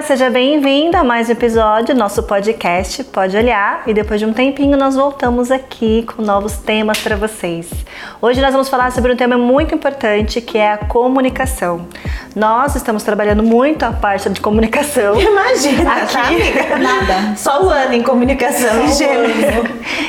Olá, seja bem-vindo a mais um episódio do nosso podcast Pode Olhar. E depois de um tempinho, nós voltamos aqui com novos temas para vocês. Hoje nós vamos falar sobre um tema muito importante que é a comunicação. Nós estamos trabalhando muito a parte de comunicação. Imagina, aqui. Tá, Nada. Só o ano em comunicação. Só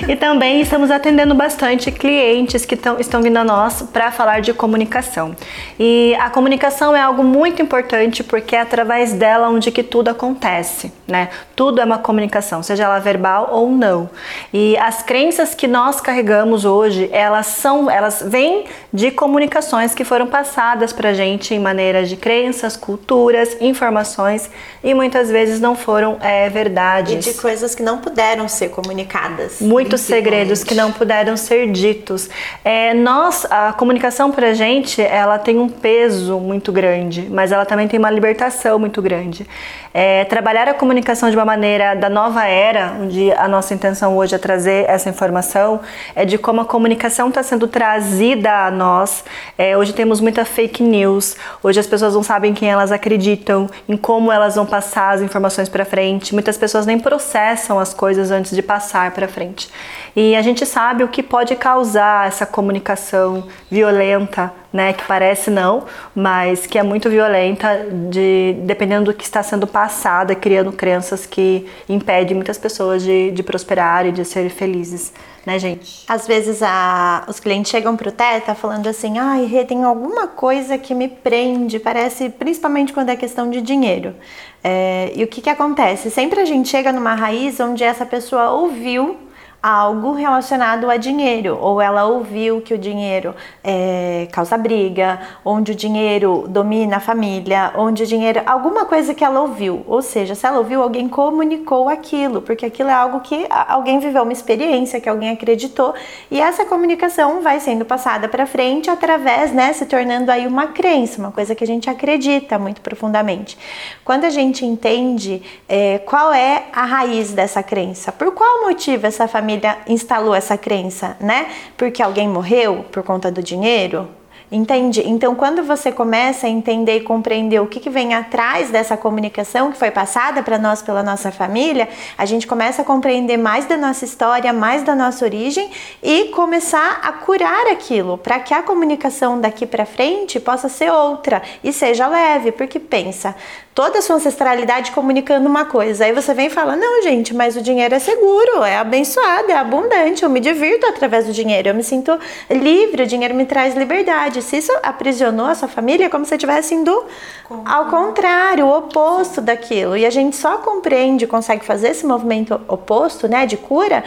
e também estamos atendendo bastante clientes que tão, estão vindo a nós para falar de comunicação. E a comunicação é algo muito importante porque é através dela dela onde que tudo acontece, né? Tudo é uma comunicação, seja ela verbal ou não. E as crenças que nós carregamos hoje, elas são, elas vêm de comunicações que foram passadas pra gente em maneiras de crenças, culturas, informações e muitas vezes não foram é, verdades. E de coisas que não puderam ser comunicadas. Muitos segredos que não puderam ser ditos. É, nós, a comunicação pra gente, ela tem um peso muito grande, mas ela também tem uma libertação muito grande. É, trabalhar a comunicação de uma maneira da nova era, onde a nossa intenção hoje é trazer essa informação, é de como a comunicação está sendo trazida a nós. É, hoje temos muita fake news, hoje as pessoas não sabem quem elas acreditam, em como elas vão passar as informações para frente. Muitas pessoas nem processam as coisas antes de passar para frente. E a gente sabe o que pode causar essa comunicação violenta, né, que parece não, mas que é muito violenta, de, dependendo do que está sendo passado, criando crenças que impedem muitas pessoas de, de prosperar e de serem felizes, né, gente? Às vezes a, os clientes chegam pro Teta falando assim, ai, Rê, tem alguma coisa que me prende, parece, principalmente quando é questão de dinheiro. É, e o que que acontece? Sempre a gente chega numa raiz onde essa pessoa ouviu algo relacionado a dinheiro, ou ela ouviu que o dinheiro é, causa briga, onde o dinheiro domina a família, onde o dinheiro. alguma coisa que ela ouviu. Ou seja, se ela ouviu, alguém comunicou aquilo, porque aquilo é algo que alguém viveu uma experiência, que alguém acreditou, e essa comunicação vai sendo passada para frente através, né, se tornando aí uma crença, uma coisa que a gente acredita muito profundamente. Quando a gente entende é, qual é a raiz dessa crença, por qual motivo essa família família instalou essa crença, né? Porque alguém morreu por conta do dinheiro? Entende? Então, quando você começa a entender e compreender o que, que vem atrás dessa comunicação que foi passada para nós pela nossa família, a gente começa a compreender mais da nossa história, mais da nossa origem e começar a curar aquilo, para que a comunicação daqui para frente possa ser outra e seja leve, porque pensa, toda a sua ancestralidade comunicando uma coisa. Aí você vem e fala: Não, gente, mas o dinheiro é seguro, é abençoado, é abundante, eu me divirto através do dinheiro, eu me sinto livre, o dinheiro me traz liberdade. Se isso aprisionou a sua família, é como se estivesse indo ao contrário, o oposto daquilo. E a gente só compreende, consegue fazer esse movimento oposto, né, de cura,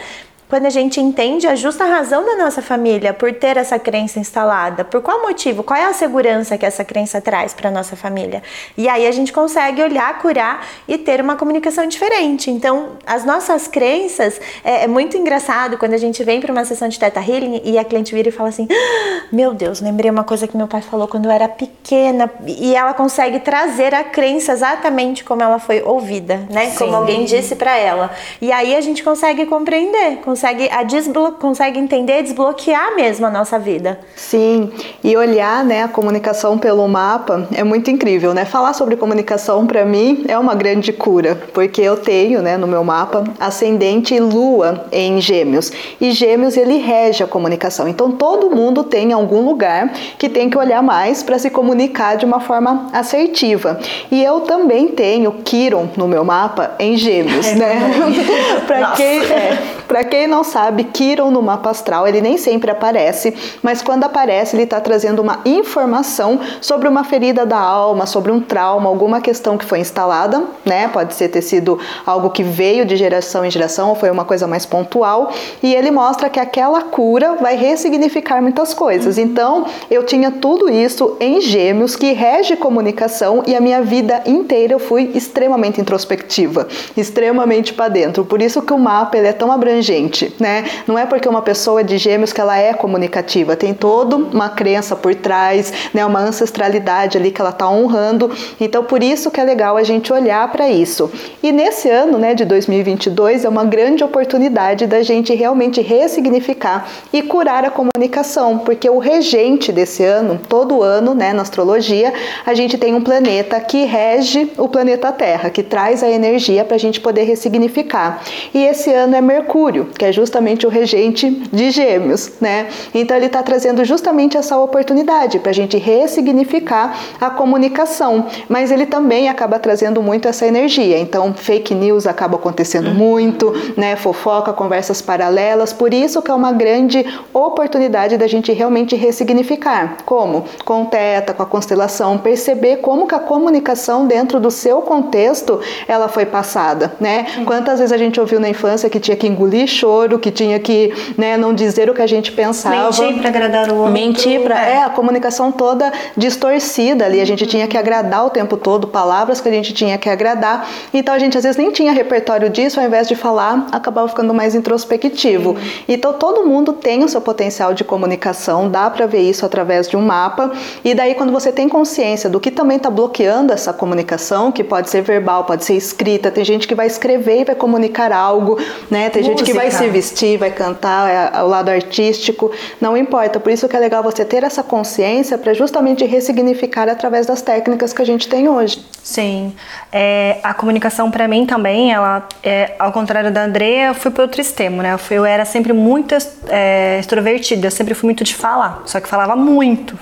quando a gente entende a justa razão da nossa família por ter essa crença instalada, por qual motivo, qual é a segurança que essa crença traz para nossa família. E aí a gente consegue olhar, curar e ter uma comunicação diferente. Então, as nossas crenças é, é muito engraçado quando a gente vem para uma sessão de Teta Healing e a cliente vira e fala assim: ah, "Meu Deus, lembrei uma coisa que meu pai falou quando eu era pequena", e ela consegue trazer a crença exatamente como ela foi ouvida, né? Sim. Como alguém disse para ela. E aí a gente consegue compreender, consegue consegue, a desblo consegue entender, desbloquear mesmo a nossa vida. Sim, e olhar né, a comunicação pelo mapa é muito incrível, né? Falar sobre comunicação para mim é uma grande cura, porque eu tenho né, no meu mapa ascendente e lua em gêmeos, e gêmeos ele rege a comunicação, então todo mundo tem algum lugar que tem que olhar mais para se comunicar de uma forma assertiva. E eu também tenho Kiron no meu mapa em gêmeos, é né? para quem, é, quem não sabe, Kiron no mapa astral, ele nem sempre aparece, mas quando aparece, ele está trazendo uma informação sobre uma ferida da alma, sobre um trauma, alguma questão que foi instalada, né? Pode ser ter sido algo que veio de geração em geração ou foi uma coisa mais pontual, e ele mostra que aquela cura vai ressignificar muitas coisas. Então, eu tinha tudo isso em Gêmeos que rege comunicação e a minha vida inteira eu fui extremamente introspectiva, extremamente para dentro. Por isso que o mapa ele é tão abrangente abrangente, né? Não é porque uma pessoa é de gêmeos que ela é comunicativa, tem toda uma crença por trás, né? Uma ancestralidade ali que ela está honrando. Então, por isso que é legal a gente olhar para isso. E nesse ano, né, de 2022, é uma grande oportunidade da gente realmente ressignificar e curar a comunicação, porque o regente desse ano, todo ano, né, na astrologia, a gente tem um planeta que rege o planeta Terra, que traz a energia para a gente poder ressignificar. E esse ano é Mercúrio, que é justamente o regente de Gêmeos, né? Então ele está trazendo justamente essa oportunidade para a gente ressignificar a comunicação, mas ele também acaba trazendo muito essa energia. Então fake news acaba acontecendo uhum. muito, né? Fofoca, conversas paralelas. Por isso que é uma grande oportunidade da gente realmente ressignificar. Como? Com o Teta, com a constelação, perceber como que a comunicação dentro do seu contexto ela foi passada, né? Quantas vezes a gente ouviu na infância que tinha que engolir choro, que tinha que, né, não dizer o que a gente pensava. Mentir para agradar o outro. Mentir para, é. é, a comunicação toda distorcida ali, a gente tinha que agradar o tempo todo, palavras que a gente tinha que agradar. Então a gente às vezes nem tinha repertório disso, ao invés de falar, acabava ficando mais introspectivo. Então todo mundo tem o seu potencial de comunicação, dá para ver isso através de um mapa. E daí quando você tem consciência do que também está bloqueando essa comunicação, que pode ser verbal, pode ser escrita, tem gente que vai escrever e vai comunicar algo, né? Tem Música. gente que vai se vestir, vai cantar, é, o lado artístico, não importa. Por isso que é legal você ter essa consciência para justamente ressignificar através das técnicas que a gente tem hoje. Sim, é, a comunicação para mim também, ela, é, ao contrário da Andrea, eu fui para outro extremo, né? Eu, fui, eu era sempre muito é, extrovertida, eu sempre fui muito de falar, só que falava muito.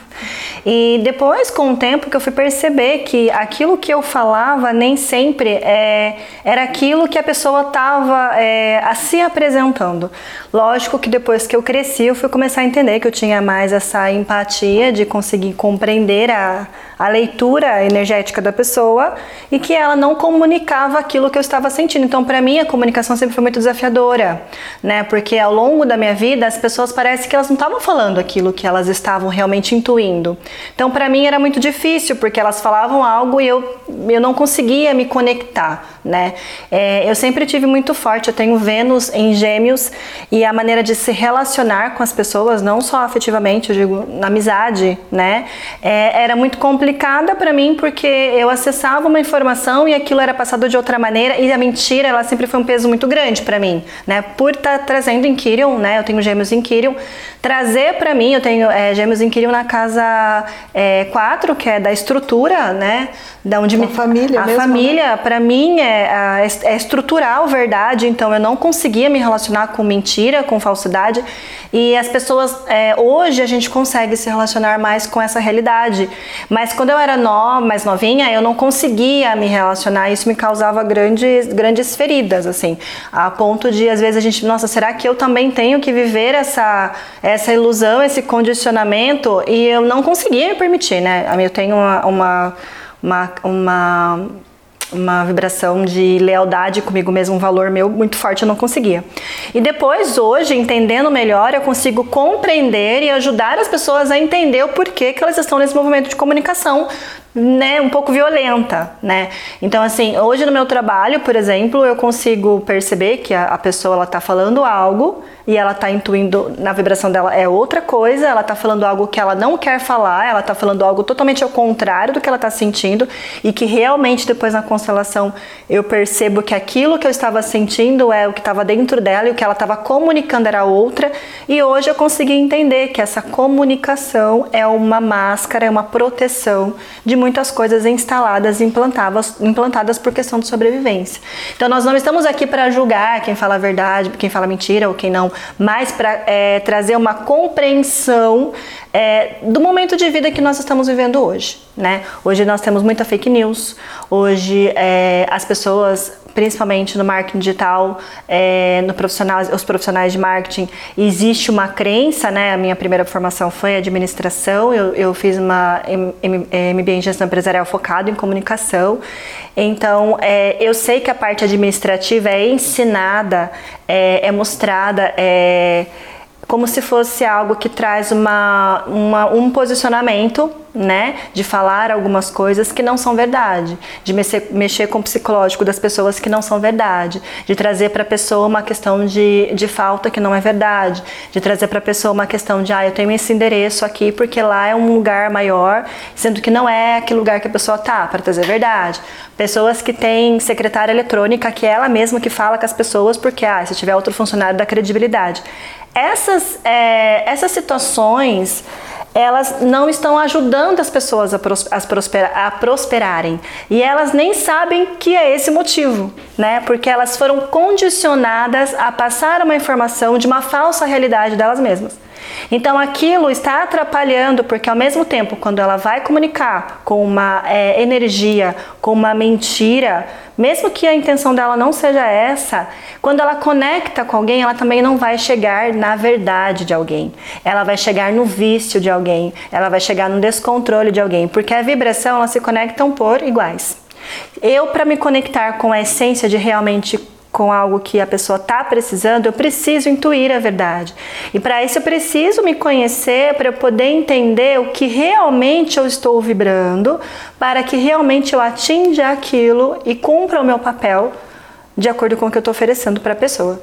E depois, com o tempo, que eu fui perceber que aquilo que eu falava nem sempre é, era aquilo que a pessoa estava é, se apresentando. Lógico que depois que eu cresci, eu fui começar a entender que eu tinha mais essa empatia de conseguir compreender a, a leitura energética da pessoa e que ela não comunicava aquilo que eu estava sentindo. Então, para mim, a comunicação sempre foi muito desafiadora, né? Porque ao longo da minha vida, as pessoas parecem que elas não estavam falando aquilo que elas estavam realmente intuindo. Então, para mim era muito difícil, porque elas falavam algo e eu, eu não conseguia me conectar, né? É, eu sempre tive muito forte, eu tenho Vênus em Gêmeos e a maneira de se relacionar com as pessoas, não só afetivamente, eu digo na amizade, né? É, era muito complicada para mim porque eu acessava uma informação e aquilo era passado de outra maneira e a mentira ela sempre foi um peso muito grande para mim, né? Por estar tá trazendo em Kirion, né? Eu tenho Gêmeos em Kirion, trazer para mim, eu tenho é, Gêmeos em Kirion na casa 4, é, que é da estrutura, né? Da onde a me... família a mesmo, né? família para mim é, é estrutural verdade, então eu não conseguia me relacionar com mentira, com falsidade e as pessoas é, hoje a gente consegue se relacionar mais com essa realidade, mas quando eu era no, mais novinha eu não conseguia me relacionar, isso me causava grandes grandes feridas assim, a ponto de às vezes a gente, nossa, será que eu também tenho que viver essa essa ilusão, esse condicionamento e eu não conseguia me permitir, né? Eu tenho uma, uma uma, uma, uma vibração de lealdade comigo mesmo, um valor meu muito forte, eu não conseguia. E depois, hoje, entendendo melhor, eu consigo compreender e ajudar as pessoas a entender o porquê que elas estão nesse movimento de comunicação né, um pouco violenta, né? Então, assim, hoje no meu trabalho, por exemplo, eu consigo perceber que a, a pessoa ela tá falando algo e ela tá intuindo na vibração dela é outra coisa, ela tá falando algo que ela não quer falar, ela tá falando algo totalmente ao contrário do que ela tá sentindo e que realmente depois na constelação eu percebo que aquilo que eu estava sentindo é o que estava dentro dela e o que ela estava comunicando era outra e hoje eu consegui entender que essa comunicação é uma máscara, é uma proteção de muitas coisas instaladas implantadas, implantadas por questão de sobrevivência. Então nós não estamos aqui para julgar quem fala a verdade, quem fala mentira ou quem não mas para é, trazer uma compreensão é, do momento de vida que nós estamos vivendo hoje. Né? Hoje nós temos muita fake news, hoje é, as pessoas principalmente no marketing digital, é, no profissional, os profissionais de marketing, existe uma crença, né? A minha primeira formação foi administração, eu, eu fiz uma MBA em gestão empresarial focado em comunicação. Então, é, eu sei que a parte administrativa é ensinada, é, é mostrada, é como se fosse algo que traz uma, uma um posicionamento né, de falar algumas coisas que não são verdade, de mexer, mexer com o psicológico das pessoas que não são verdade, de trazer para a pessoa uma questão de, de falta que não é verdade, de trazer para a pessoa uma questão de, ah, eu tenho esse endereço aqui porque lá é um lugar maior, sendo que não é aquele lugar que a pessoa tá, para trazer verdade. Pessoas que têm secretária eletrônica, que é ela mesma que fala com as pessoas porque, ah, se tiver outro funcionário da credibilidade. Essas, é, essas situações elas não estão ajudando as pessoas a, a prosperarem. E elas nem sabem que é esse motivo, né? Porque elas foram condicionadas a passar uma informação de uma falsa realidade delas mesmas. Então aquilo está atrapalhando, porque ao mesmo tempo, quando ela vai comunicar com uma é, energia, com uma mentira, mesmo que a intenção dela não seja essa, quando ela conecta com alguém, ela também não vai chegar na verdade de alguém. Ela vai chegar no vício de alguém, ela vai chegar no descontrole de alguém, porque a vibração elas se conectam por iguais. Eu, para me conectar com a essência de realmente com algo que a pessoa está precisando, eu preciso intuir a verdade. E para isso eu preciso me conhecer para eu poder entender o que realmente eu estou vibrando, para que realmente eu atinja aquilo e cumpra o meu papel de acordo com o que eu estou oferecendo para a pessoa.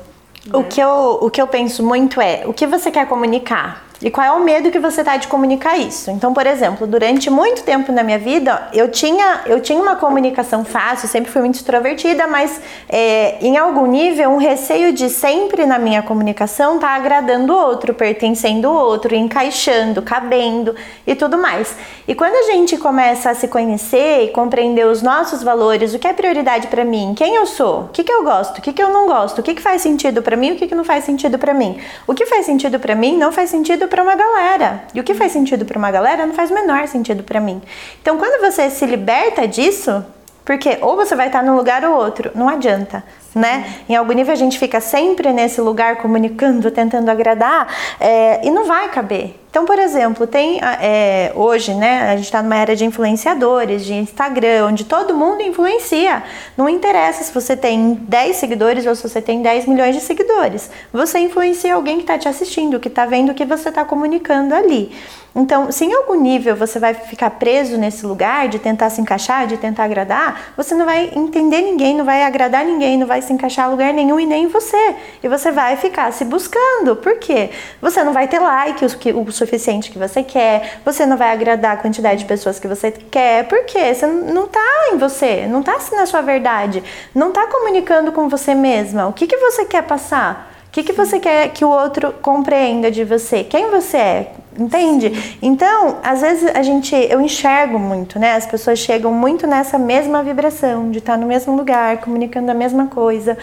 O que, eu, o que eu penso muito é o que você quer comunicar. E qual é o medo que você tá de comunicar isso? Então, por exemplo, durante muito tempo na minha vida, eu tinha, eu tinha uma comunicação fácil, sempre fui muito extrovertida, mas é, em algum nível, um receio de sempre na minha comunicação tá agradando o outro, pertencendo o outro, encaixando, cabendo e tudo mais. E quando a gente começa a se conhecer e compreender os nossos valores, o que é prioridade para mim, quem eu sou, o que, que eu gosto, o que, que eu não gosto, o que, que faz sentido para mim, o que, que não faz sentido para mim. O que faz sentido para mim não faz sentido para uma galera. E o que faz sentido para uma galera não faz o menor sentido para mim. Então, quando você se liberta disso, porque ou você vai estar num lugar ou outro, não adianta. Né? Em algum nível a gente fica sempre nesse lugar comunicando, tentando agradar, é, e não vai caber. Então, por exemplo, tem é, hoje, né, a gente está numa era de influenciadores, de Instagram, onde todo mundo influencia. Não interessa se você tem 10 seguidores ou se você tem 10 milhões de seguidores. Você influencia alguém que está te assistindo, que está vendo o que você está comunicando ali. Então, se em algum nível você vai ficar preso nesse lugar de tentar se encaixar, de tentar agradar, você não vai entender ninguém, não vai agradar ninguém, não vai se encaixar em lugar nenhum e nem você. E você vai ficar se buscando. Por quê? Você não vai ter like o, o suficiente que você quer, você não vai agradar a quantidade de pessoas que você quer. Por quê? Você não está em você, não está na sua verdade, não está comunicando com você mesma. O que, que você quer passar? O que, que você quer que o outro compreenda de você? Quem você é? Entende? Sim. Então, às vezes a gente, eu enxergo muito, né? As pessoas chegam muito nessa mesma vibração, de estar no mesmo lugar, comunicando a mesma coisa.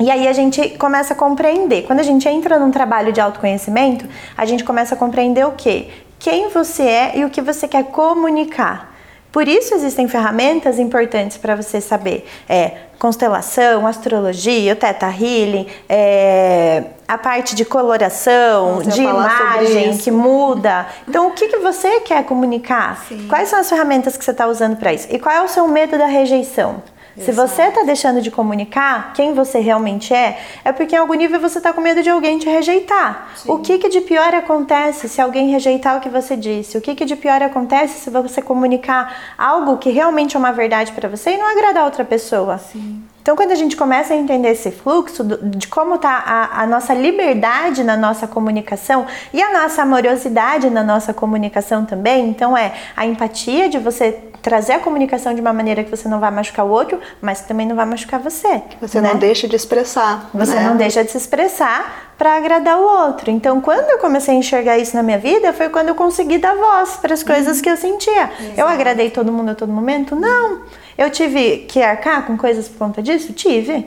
E aí a gente começa a compreender. Quando a gente entra num trabalho de autoconhecimento, a gente começa a compreender o quê? Quem você é e o que você quer comunicar. Por isso existem ferramentas importantes para você saber. É, constelação, astrologia, o Teta Healing, é, a parte de coloração, de imagem que muda. Então, o que, que você quer comunicar? Sim. Quais são as ferramentas que você está usando para isso? E qual é o seu medo da rejeição? Se você está deixando de comunicar quem você realmente é, é porque em algum nível você está com medo de alguém te rejeitar. Sim. O que, que de pior acontece se alguém rejeitar o que você disse? O que, que de pior acontece se você comunicar algo que realmente é uma verdade para você e não agradar outra pessoa? Sim. Então, quando a gente começa a entender esse fluxo de como está a, a, nossa liberdade na nossa comunicação e a nossa amorosidade na nossa comunicação também, então é a empatia de você trazer a comunicação de uma maneira que você não vai machucar o outro, mas que também não vai machucar você. Você né? não deixa de expressar. Você né? não deixa de se expressar para agradar o outro. Então, quando eu comecei a enxergar isso na minha vida, foi quando eu consegui dar voz para as coisas uhum. que eu sentia. Exato. Eu agradei todo mundo a todo momento? Não. Eu tive que arcar com coisas por conta disso? Tive.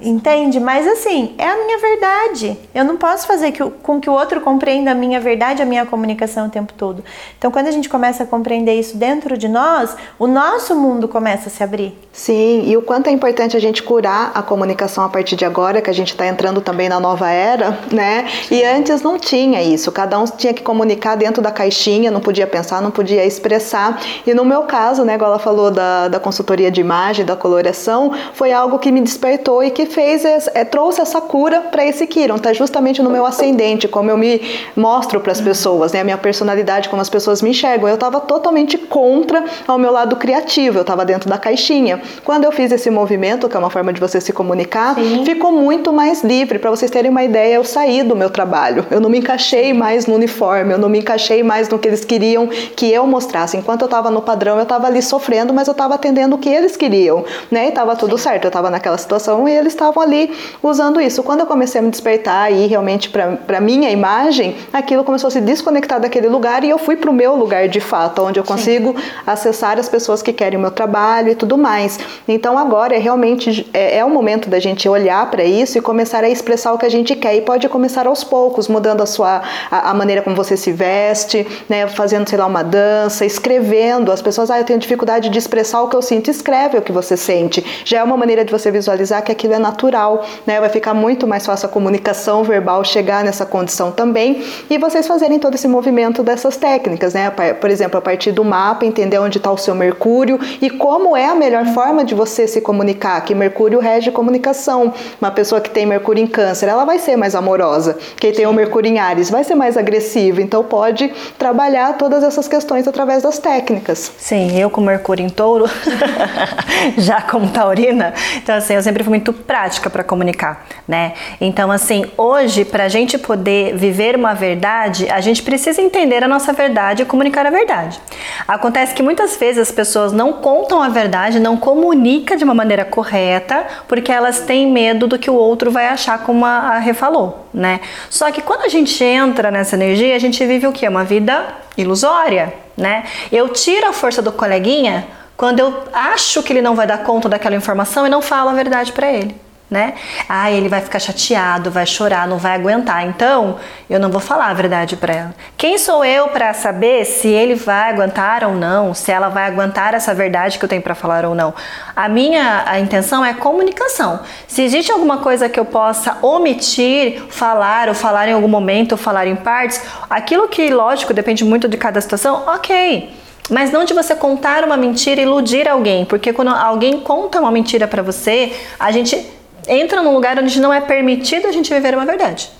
Entende? Mas assim, é a minha verdade. Eu não posso fazer que, com que o outro compreenda a minha verdade, a minha comunicação o tempo todo. Então, quando a gente começa a compreender isso dentro de nós, o nosso mundo começa a se abrir. Sim, e o quanto é importante a gente curar a comunicação a partir de agora, que a gente está entrando também na nova era, né? E antes não tinha isso. Cada um tinha que comunicar dentro da caixinha, não podia pensar, não podia expressar. E no meu caso, né, igual ela falou da, da consultoria de imagem, da coloração, foi algo que me despertou e que fez é, trouxe essa cura para esse Kiron, tá justamente no meu ascendente, como eu me mostro para as pessoas, né? A minha personalidade, como as pessoas me enxergam. Eu estava totalmente contra ao meu lado criativo, eu estava dentro da caixinha. Quando eu fiz esse movimento, que é uma forma de você se comunicar, Sim. ficou muito mais livre. Para vocês terem uma ideia, eu saí do meu trabalho. Eu não me encaixei mais no uniforme, eu não me encaixei mais no que eles queriam que eu mostrasse. Enquanto eu estava no padrão, eu estava ali sofrendo, mas eu estava atendendo o que eles queriam, né? E estava tudo Sim. certo. Eu estava naquela situação e eles estavam ali usando isso. Quando eu comecei a me despertar e realmente para minha imagem, aquilo começou a se desconectar daquele lugar e eu fui para o meu lugar de fato, onde eu consigo Sim. acessar as pessoas que querem o meu trabalho e tudo mais. Então agora é realmente é, é o momento da gente olhar para isso e começar a expressar o que a gente quer e pode começar aos poucos, mudando a sua a, a maneira como você se veste, né, fazendo sei lá uma dança, escrevendo. As pessoas, ah, eu tenho dificuldade de expressar o que eu sinto, escreve o que você sente. Já é uma maneira de você visualizar que aquilo é natural, né? Vai ficar muito mais fácil a comunicação verbal chegar nessa condição também e vocês fazerem todo esse movimento dessas técnicas, né? Por exemplo, a partir do mapa, entender onde está o seu Mercúrio e como é a melhor forma de você se comunicar, que Mercúrio rege comunicação. Uma pessoa que tem Mercúrio em Câncer, ela vai ser mais amorosa. Quem tem o Mercúrio em Ares vai ser mais agressivo. Então pode trabalhar todas essas questões através das técnicas. Sim, eu com Mercúrio em Touro, já como taurina, então assim, eu sempre fui muito prática para comunicar, né? Então assim, hoje para a gente poder viver uma verdade, a gente precisa entender a nossa verdade e comunicar a verdade. Acontece que muitas vezes as pessoas não contam a verdade, não comunicam de uma maneira correta, porque elas têm medo do que o outro vai achar, como a Rê falou, né? Só que quando a gente entra nessa energia, a gente vive o que? Uma vida ilusória, né? Eu tiro a força do coleguinha quando eu acho que ele não vai dar conta daquela informação e não falo a verdade para ele né? Ah, ele vai ficar chateado, vai chorar, não vai aguentar. Então, eu não vou falar a verdade para ela. Quem sou eu para saber se ele vai aguentar ou não, se ela vai aguentar essa verdade que eu tenho para falar ou não? A minha a intenção é comunicação. Se existe alguma coisa que eu possa omitir, falar ou falar em algum momento ou falar em partes, aquilo que, lógico, depende muito de cada situação, ok. Mas não de você contar uma mentira e iludir alguém, porque quando alguém conta uma mentira para você, a gente entra num lugar onde não é permitido a gente viver uma verdade.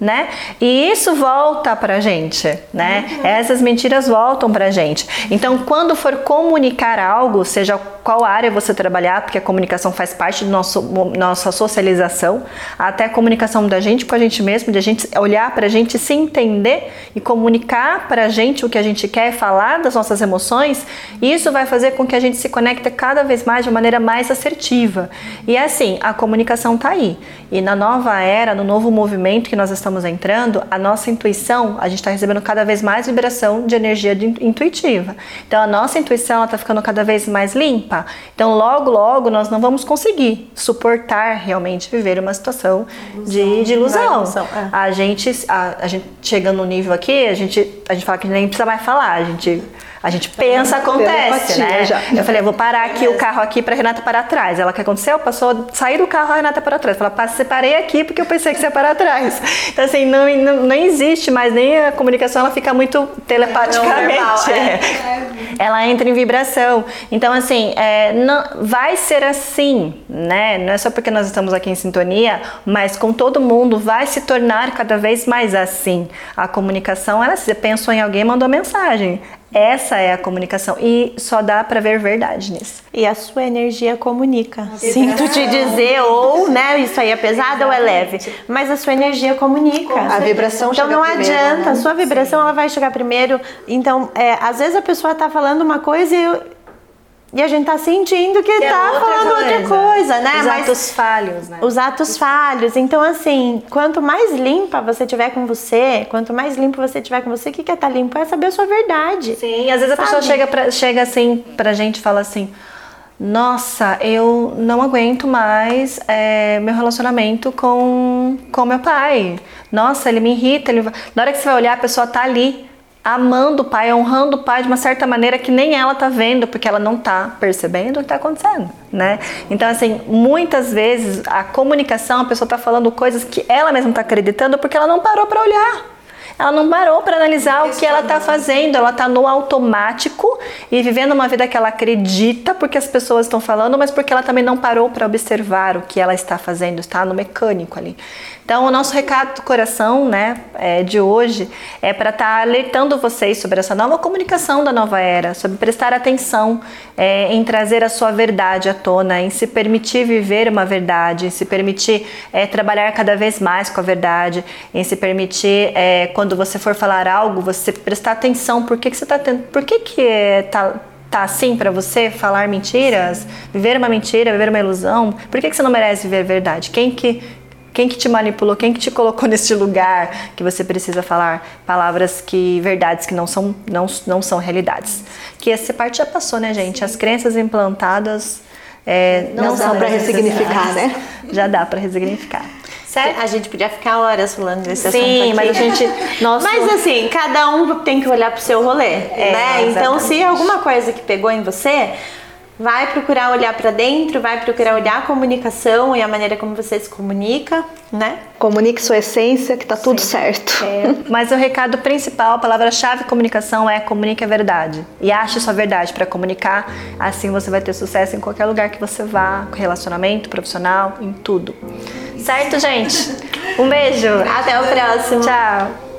Né? E isso volta pra gente, né? Uhum. Essas mentiras voltam pra gente. Então, quando for comunicar algo, seja qual área você trabalhar, porque a comunicação faz parte da nossa socialização, até a comunicação da gente com a gente mesmo, de a gente olhar para a gente, se entender e comunicar para a gente o que a gente quer, falar das nossas emoções, isso vai fazer com que a gente se conecte cada vez mais de maneira mais assertiva. E assim, a comunicação está aí. E na nova era, no novo movimento que nós estamos entrando, a nossa intuição, a gente está recebendo cada vez mais vibração de energia intuitiva. Então a nossa intuição está ficando cada vez mais limpa então, logo, logo, nós não vamos conseguir suportar realmente viver uma situação ilusão, de, de ilusão. ilusão é. A gente, a, a gente chegando no nível aqui, a gente, a gente fala que nem precisa mais falar, a gente a gente pensa, acontece, né? Já. Eu falei, eu vou parar aqui o carro aqui para Renata parar atrás. Ela, o que aconteceu? Passou, sair do carro, a Renata para trás. Ela, separei aqui porque eu pensei que você ia parar atrás. Então, assim, não, não, não existe mais, nem a comunicação, ela fica muito telepaticamente. É, é. Ela entra em vibração. Então, assim, é, não, vai ser assim, né? Não é só porque nós estamos aqui em sintonia, mas com todo mundo vai se tornar cada vez mais assim. A comunicação, ela, você pensou em alguém, mandou mensagem. Essa é a comunicação e só dá para ver verdade nisso. E a sua energia comunica. Sinto te dizer ou, né, isso aí é pesado ou é leve, mas a sua energia comunica. A vibração Então não primeiro, adianta, né? a sua vibração Sim. ela vai chegar primeiro. Então, é, às vezes a pessoa tá falando uma coisa e eu, e a gente tá sentindo que, que é tá é outra falando coisa. outra coisa, né? Os Mas, atos falhos, né? Os atos falhos. Então, assim, quanto mais limpa você tiver com você, quanto mais limpo você tiver com você, o que, que é estar tá limpo? É saber a sua verdade. Sim, às vezes sabe? a pessoa chega, pra, chega assim pra gente e fala assim. Nossa, eu não aguento mais é, meu relacionamento com, com meu pai. Nossa, ele me irrita. Ele... Na hora que você vai olhar, a pessoa tá ali amando o pai, honrando o pai de uma certa maneira que nem ela tá vendo, porque ela não tá percebendo o que tá acontecendo, né? Então, assim, muitas vezes a comunicação, a pessoa tá falando coisas que ela mesma tá acreditando porque ela não parou para olhar. Ela não parou para analisar o que ela está fazendo, ela está no automático e vivendo uma vida que ela acredita porque as pessoas estão falando, mas porque ela também não parou para observar o que ela está fazendo, está no mecânico ali. Então, o nosso recado do coração, né, é, de hoje é para estar tá alertando vocês sobre essa nova comunicação da nova era, sobre prestar atenção é, em trazer a sua verdade à tona, em se permitir viver uma verdade, em se permitir é, trabalhar cada vez mais com a verdade, em se permitir, é, quando você for falar algo, você prestar atenção, por que, que você está tendo, por que que é, tá tá assim para você falar mentiras, viver uma mentira, viver uma ilusão? Por que, que você não merece viver a verdade? Quem que quem que te manipulou? Quem que te colocou nesse lugar que você precisa falar palavras que verdades que não são não, não são realidades? Que essa parte já passou, né, gente? As crenças implantadas é, não, não são para ressignificar, né? Já dá para ressignificar. Certo? A gente podia ficar horas falando desse Sim, assunto aqui. mas a gente... Nosso... Mas assim, cada um tem que olhar pro seu rolê, é, né? Então, se alguma coisa que pegou em você, vai procurar olhar para dentro, vai procurar olhar a comunicação e a maneira como você se comunica, né? Comunique sua essência, que tá tudo Sim. certo. É, mas o recado principal, a palavra-chave comunicação é comunique a verdade. E ache sua verdade para comunicar, assim você vai ter sucesso em qualquer lugar que você vá, relacionamento, profissional, em tudo. Certo, gente? Um beijo. Até o próximo. Tchau.